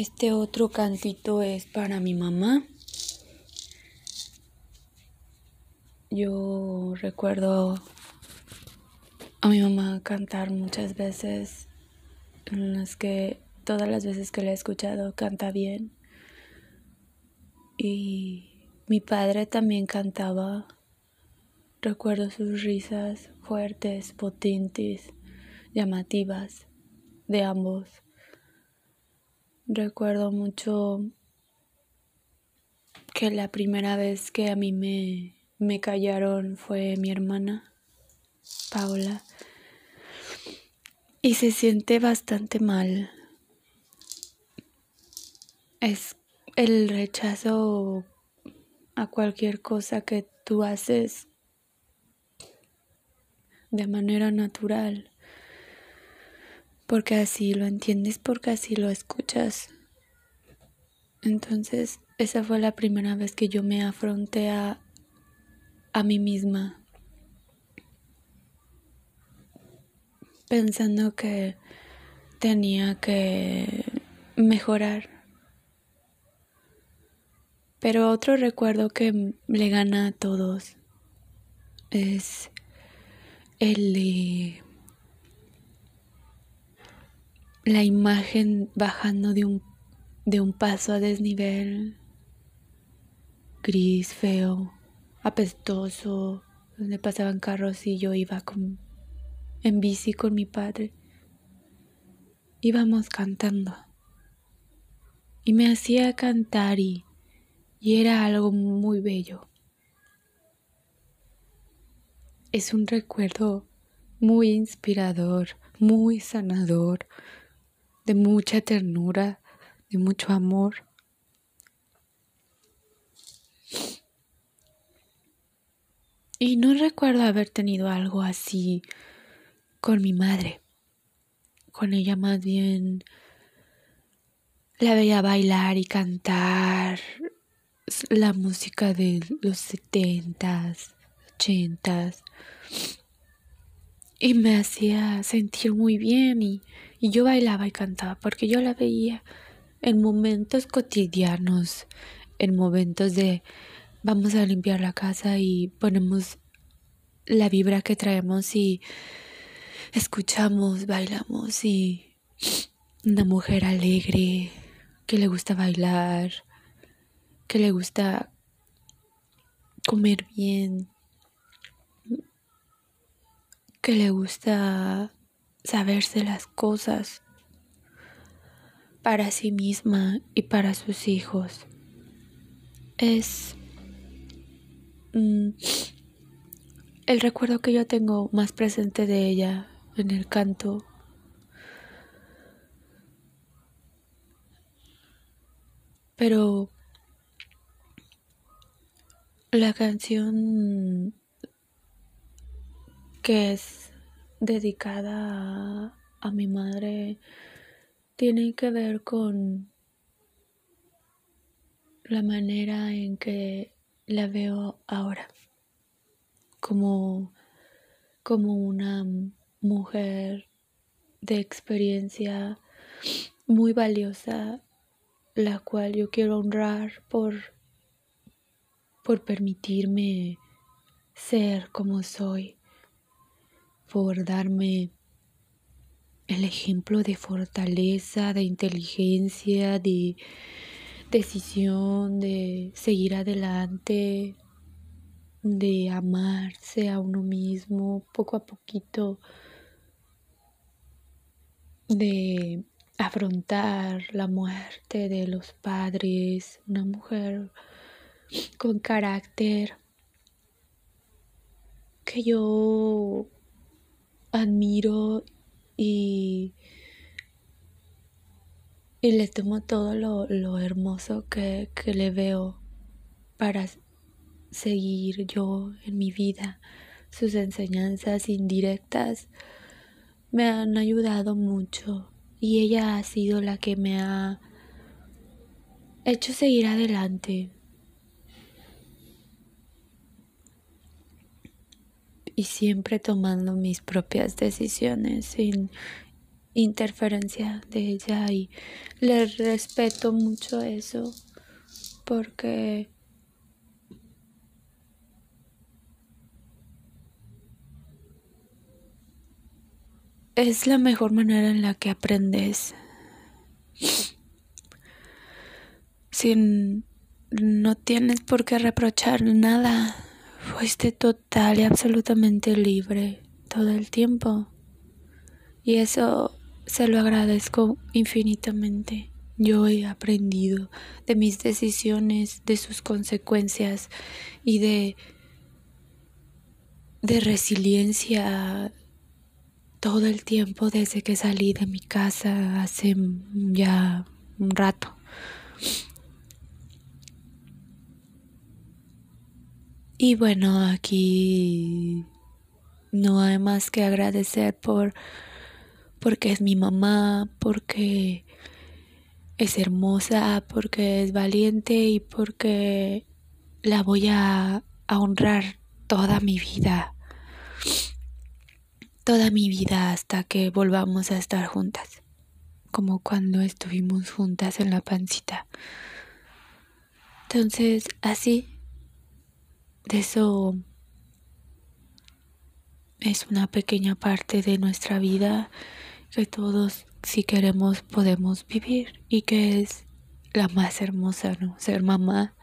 Este otro cantito es para mi mamá. Yo recuerdo a mi mamá cantar muchas veces en las que todas las veces que la he escuchado canta bien. Y mi padre también cantaba. Recuerdo sus risas fuertes, potentes, llamativas de ambos. Recuerdo mucho que la primera vez que a mí me, me callaron fue mi hermana, Paula. Y se siente bastante mal. Es el rechazo a cualquier cosa que tú haces de manera natural porque así lo entiendes, porque así lo escuchas. Entonces, esa fue la primera vez que yo me afronté a, a mí misma, pensando que tenía que mejorar. Pero otro recuerdo que le gana a todos es el la imagen bajando de un, de un paso a desnivel, gris, feo, apestoso, donde pasaban carros y yo iba con, en bici con mi padre. Íbamos cantando y me hacía cantar y, y era algo muy bello. Es un recuerdo muy inspirador, muy sanador, de mucha ternura, de mucho amor. Y no recuerdo haber tenido algo así con mi madre. Con ella más bien la veía bailar y cantar la música de los setentas, ochentas. Y me hacía sentir muy bien y y yo bailaba y cantaba porque yo la veía en momentos cotidianos, en momentos de vamos a limpiar la casa y ponemos la vibra que traemos y escuchamos, bailamos y una mujer alegre que le gusta bailar, que le gusta comer bien, que le gusta saberse las cosas para sí misma y para sus hijos. Es mm, el recuerdo que yo tengo más presente de ella en el canto. Pero la canción que es dedicada a, mi madre tiene que ver con la manera en que la veo ahora como, como una mujer de experiencia muy valiosa la cual yo quiero honrar por por permitirme ser como soy por darme el ejemplo de fortaleza, de inteligencia, de decisión, de seguir adelante, de amarse a uno mismo poco a poquito, de afrontar la muerte de los padres, una mujer con carácter que yo admiro y, y le tomo todo lo, hermoso que, que le veo para seguir yo en mi vida. Sus enseñanzas indirectas me han ayudado mucho y ella ha sido la que me ha hecho seguir adelante. Y siempre tomando mis propias decisiones sin interferencia de ella y le respeto mucho eso porque es la mejor manera en la que aprendes. Sin no tienes por qué reprochar nada. Fuiste total y absolutamente libre todo el tiempo. Y eso se lo agradezco infinitamente. Yo he aprendido de mis decisiones, de sus consecuencias y de, de resiliencia todo el tiempo desde que salí de mi casa hace ya un rato. Y bueno, aquí no hay más que agradecer por porque es mi mamá, porque es hermosa, porque es valiente y porque la voy a, a honrar toda mi vida. Toda mi vida hasta que volvamos a estar juntas. Como cuando estuvimos juntas en la pancita. Entonces, así de eso es una pequeña parte de nuestra vida que todos si queremos podemos vivir y que es la más hermosa, ¿no? Ser mamá,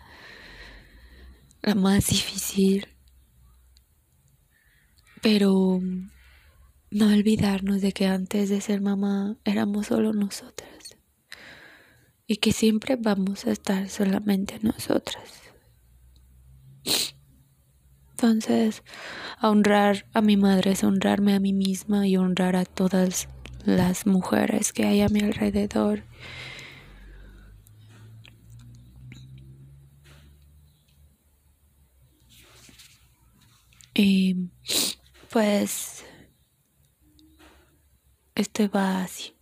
la más difícil, pero no olvidarnos de que antes de ser mamá éramos solo nosotras y que siempre vamos a estar solamente nosotras. Entonces, honrar a mi madre es honrarme a mí misma y honrar a todas las mujeres que hay a mi alrededor. Y pues este va así.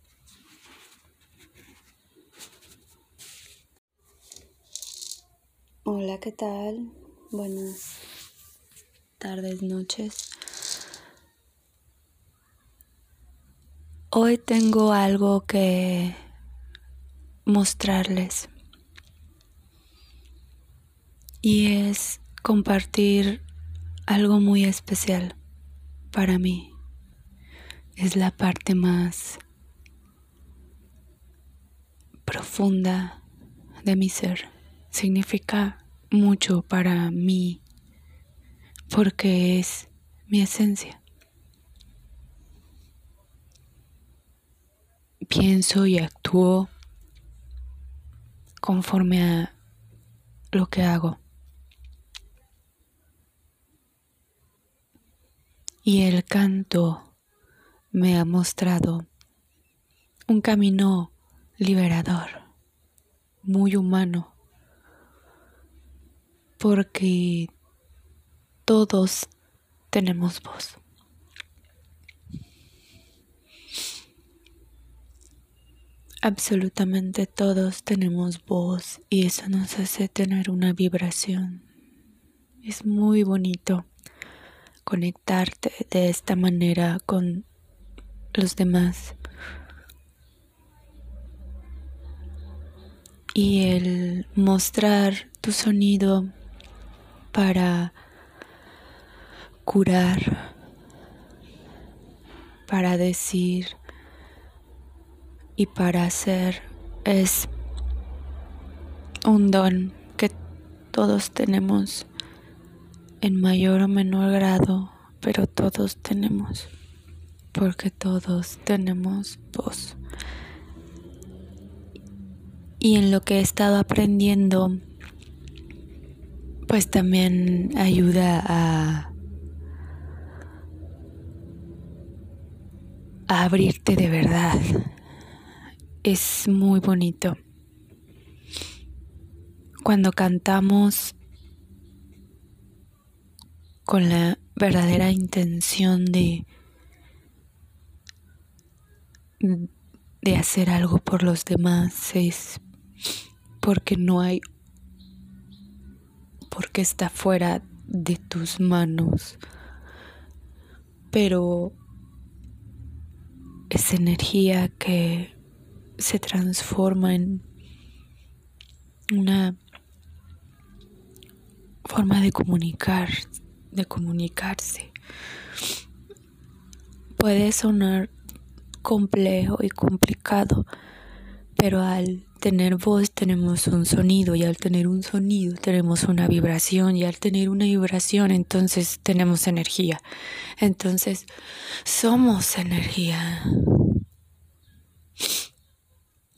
Hola, ¿qué tal? Buenas tardes, noches. Hoy tengo algo que mostrarles y es compartir algo muy especial para mí. Es la parte más profunda de mi ser. Significa mucho para mí porque es mi esencia. Pienso y actúo conforme a lo que hago. Y el canto me ha mostrado un camino liberador, muy humano, porque todos tenemos voz. Absolutamente todos tenemos voz y eso nos hace tener una vibración. Es muy bonito conectarte de esta manera con los demás. Y el mostrar tu sonido para curar, para decir y para hacer es un don que todos tenemos en mayor o menor grado, pero todos tenemos, porque todos tenemos voz. Y en lo que he estado aprendiendo, pues también ayuda a abrirte de verdad. Es muy bonito. Cuando cantamos con la verdadera intención de de hacer algo por los demás es porque no hay porque está fuera de tus manos pero esa energía que se transforma en una forma de comunicar, de comunicarse. Puede sonar complejo y complicado, pero al tener voz tenemos un sonido y al tener un sonido tenemos una vibración y al tener una vibración entonces tenemos energía. Entonces somos energía.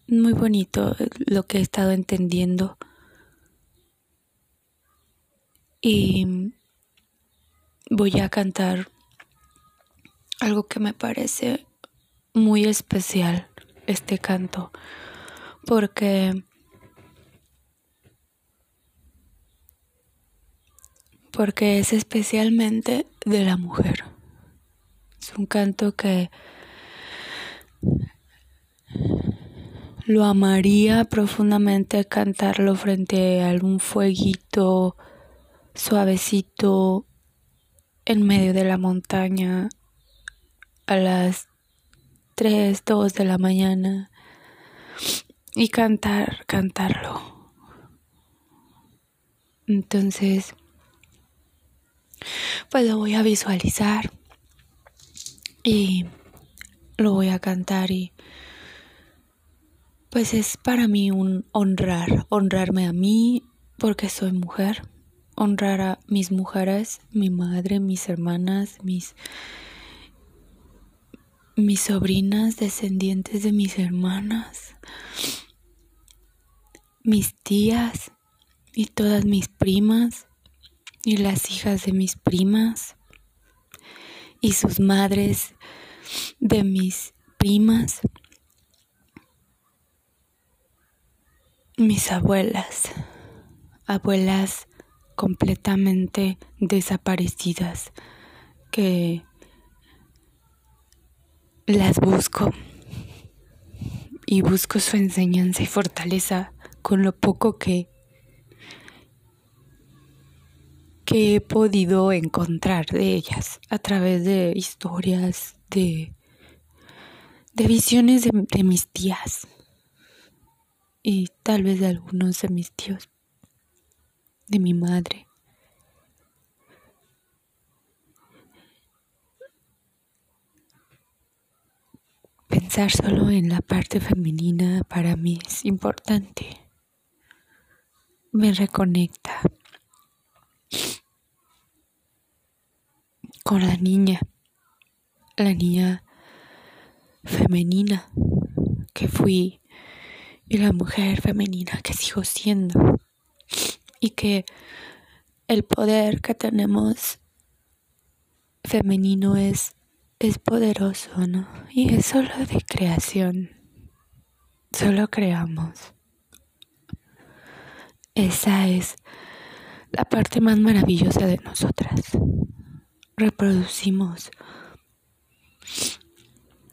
Muy bonito lo que he estado entendiendo. Y voy a cantar algo que me parece muy especial, este canto porque porque es especialmente de la mujer. Es un canto que lo amaría profundamente cantarlo frente a algún fueguito suavecito en medio de la montaña a las 3, 2 de la mañana y cantar, cantarlo. Entonces, pues lo voy a visualizar y lo voy a cantar y pues es para mí un honrar, honrarme a mí porque soy mujer, honrar a mis mujeres, mi madre, mis hermanas, mis mis sobrinas descendientes de mis hermanas mis tías y todas mis primas y las hijas de mis primas y sus madres de mis primas, mis abuelas, abuelas completamente desaparecidas que las busco y busco su enseñanza y fortaleza con lo poco que, que he podido encontrar de ellas a través de historias, de, de visiones de, de mis tías y tal vez de algunos de mis tíos, de mi madre. Pensar solo en la parte femenina para mí es importante me reconecta con la niña, la niña femenina que fui y la mujer femenina que sigo siendo y que el poder que tenemos femenino es es poderoso, ¿no? Y es solo de creación. Solo creamos. Esa es la parte más maravillosa de nosotras. Reproducimos.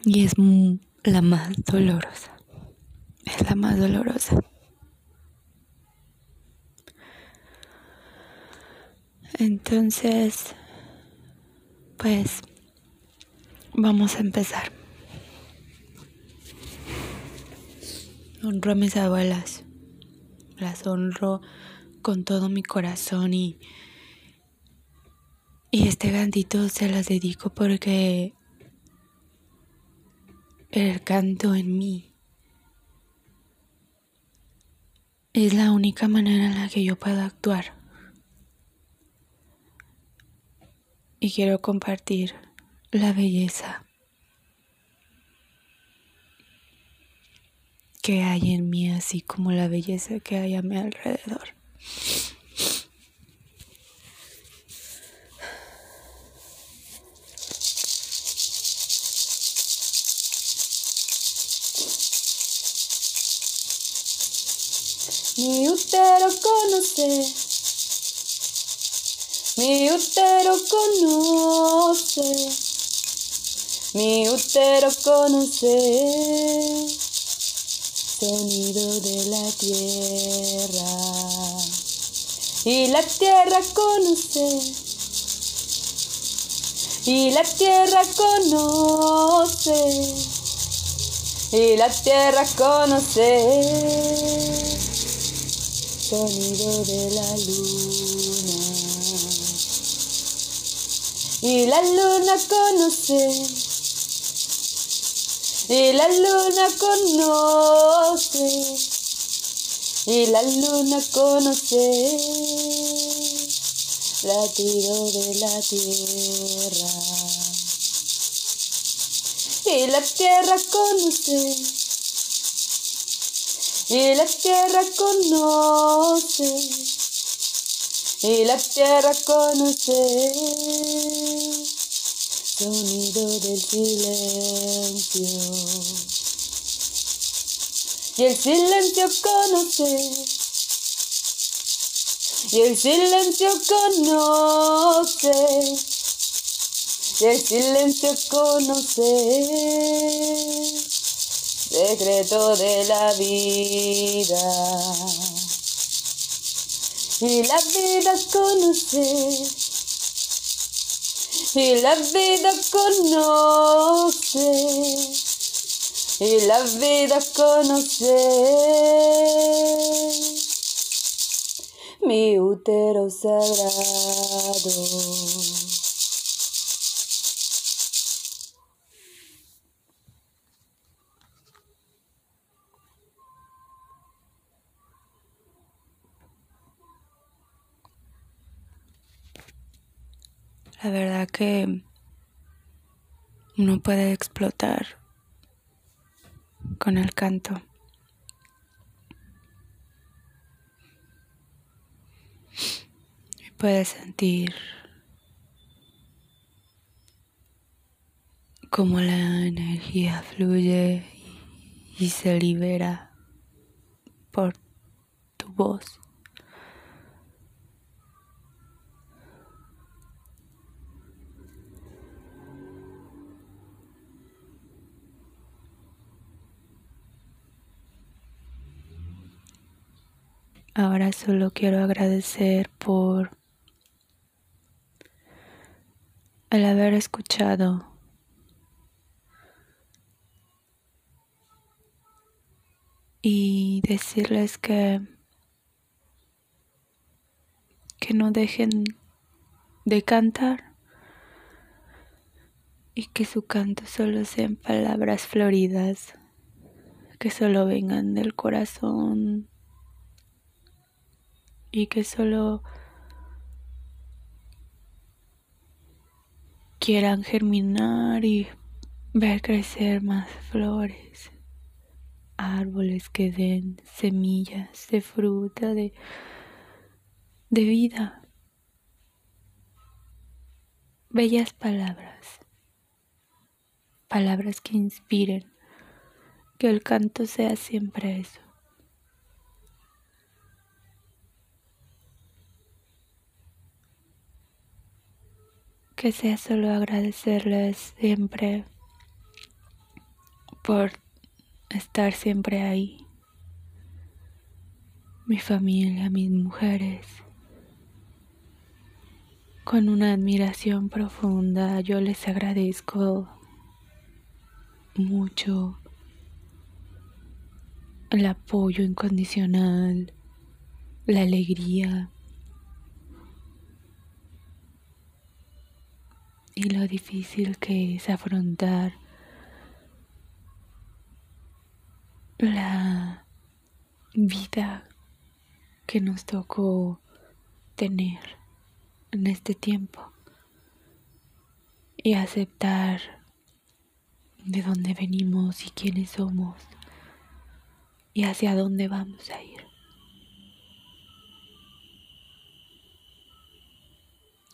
Y es la más dolorosa. Es la más dolorosa. Entonces, pues vamos a empezar. Honro a mis abuelas las honro con todo mi corazón y, y este cantito se las dedico porque el canto en mí es la única manera en la que yo puedo actuar. Y quiero compartir la belleza que hay en mí, así como la belleza que hay a mi alrededor. Mi útero conoce, mi útero conoce, mi útero conoce sonido de la tierra. Y la tierra conoce. Y la tierra conoce y la tierra conocer sonido de la luna y la luna conoce y la luna conoce. Y la luna conoce. Latido de la tierra. Y la tierra conoce. Y la tierra conoce. Y la tierra conoce sonido del silencio. Y el silencio conoce. Y el silencio conoce. Y el silencio conoce. Secreto de la vida. Y la vida conoce y la vida conoce y la vida conoce mi útero sagrado. La verdad que uno puede explotar con el canto. Y puedes sentir cómo la energía fluye y se libera por tu voz. Ahora solo quiero agradecer por el haber escuchado. Y decirles que que no dejen de cantar y que su canto solo sean palabras floridas que solo vengan del corazón y que solo quieran germinar y ver crecer más flores, árboles que den semillas de fruta, de, de vida. Bellas palabras, palabras que inspiren, que el canto sea siempre eso. Que sea solo agradecerles siempre por estar siempre ahí. Mi familia, mis mujeres. Con una admiración profunda yo les agradezco mucho el apoyo incondicional, la alegría, y lo difícil que es afrontar la vida que nos tocó tener en este tiempo y aceptar de dónde venimos y quiénes somos y hacia dónde vamos a ir.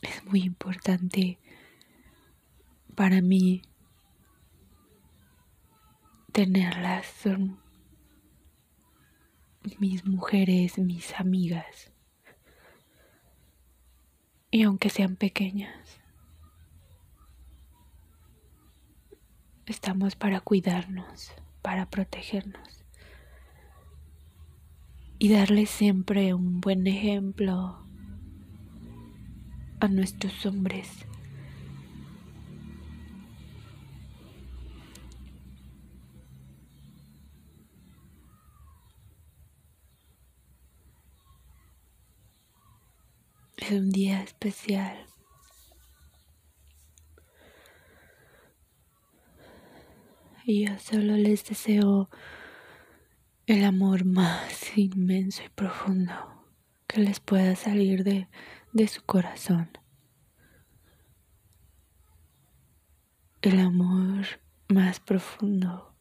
Es muy importante para mí tenerlas son mis mujeres, mis amigas. Y aunque sean pequeñas, estamos para cuidarnos, para protegernos y darles siempre un buen ejemplo a nuestros hombres es un día especial. Y yo solo les deseo el amor más inmenso y profundo que les pueda salir de, de su corazón. El amor más profundo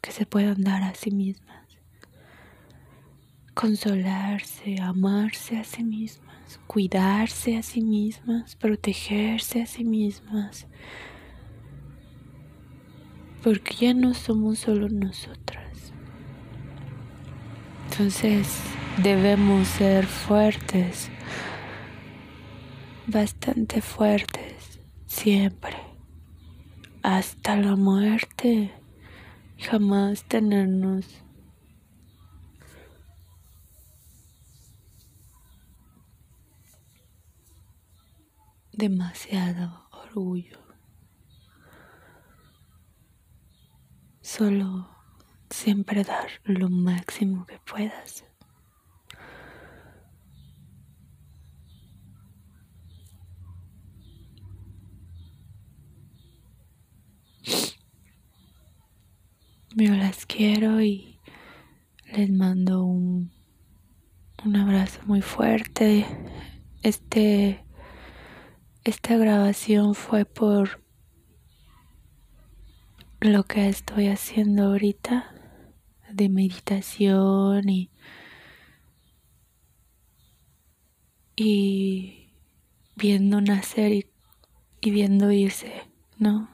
que se puedan dar a sí mismas. Consolarse, amarse a sí mismas, cuidarse a sí mismas, protegerse a sí mismas. Porque ya no somos solo nosotras. Entonces debemos ser fuertes, bastante fuertes, siempre, hasta la muerte, jamás tenernos demasiado orgullo. Solo siempre dar lo máximo que puedas. Yo las quiero y les mando un, un abrazo muy fuerte. Este, esta grabación fue por lo que estoy haciendo ahorita de meditación y, y viendo nacer y, viendo irse, ¿no?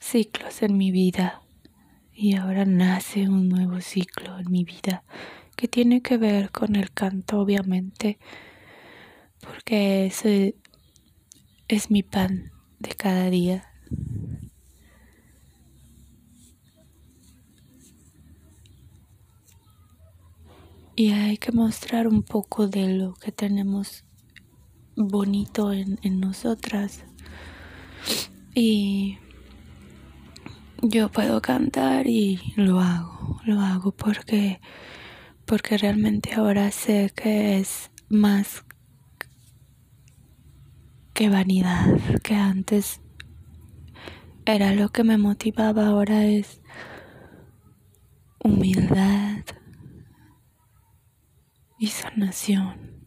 Ciclos en mi vida. Y ahora nace un nuevo ciclo en mi vida que tiene que ver con el canto, obviamente, porque ese es mi pan de cada día. Y hay que mostrar un poco de lo que tenemos bonito en, nosotras. Y yo puedo cantar y lo hago, lo hago porque, porque realmente ahora sé que es más que vanidad, que antes era lo que me motivaba, ahora es humildad, y sanación.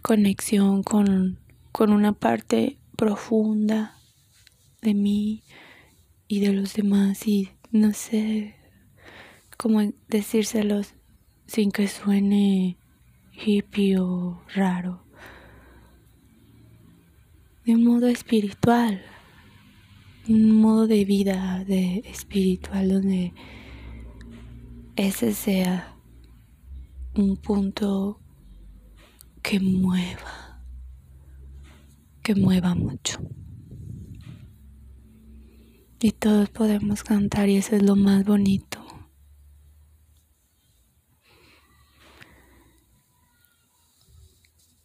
Conexión con, con una parte profunda de mí y de los demás y no sé cómo decírselos sin que suene hippie o raro. De un modo espiritual, un modo de vida de espiritual donde ese sea un punto que mueva, que mueva mucho. Y todos podemos cantar y eso es lo más bonito.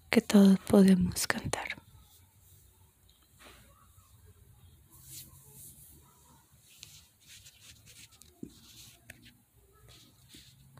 Que todos podemos cantar.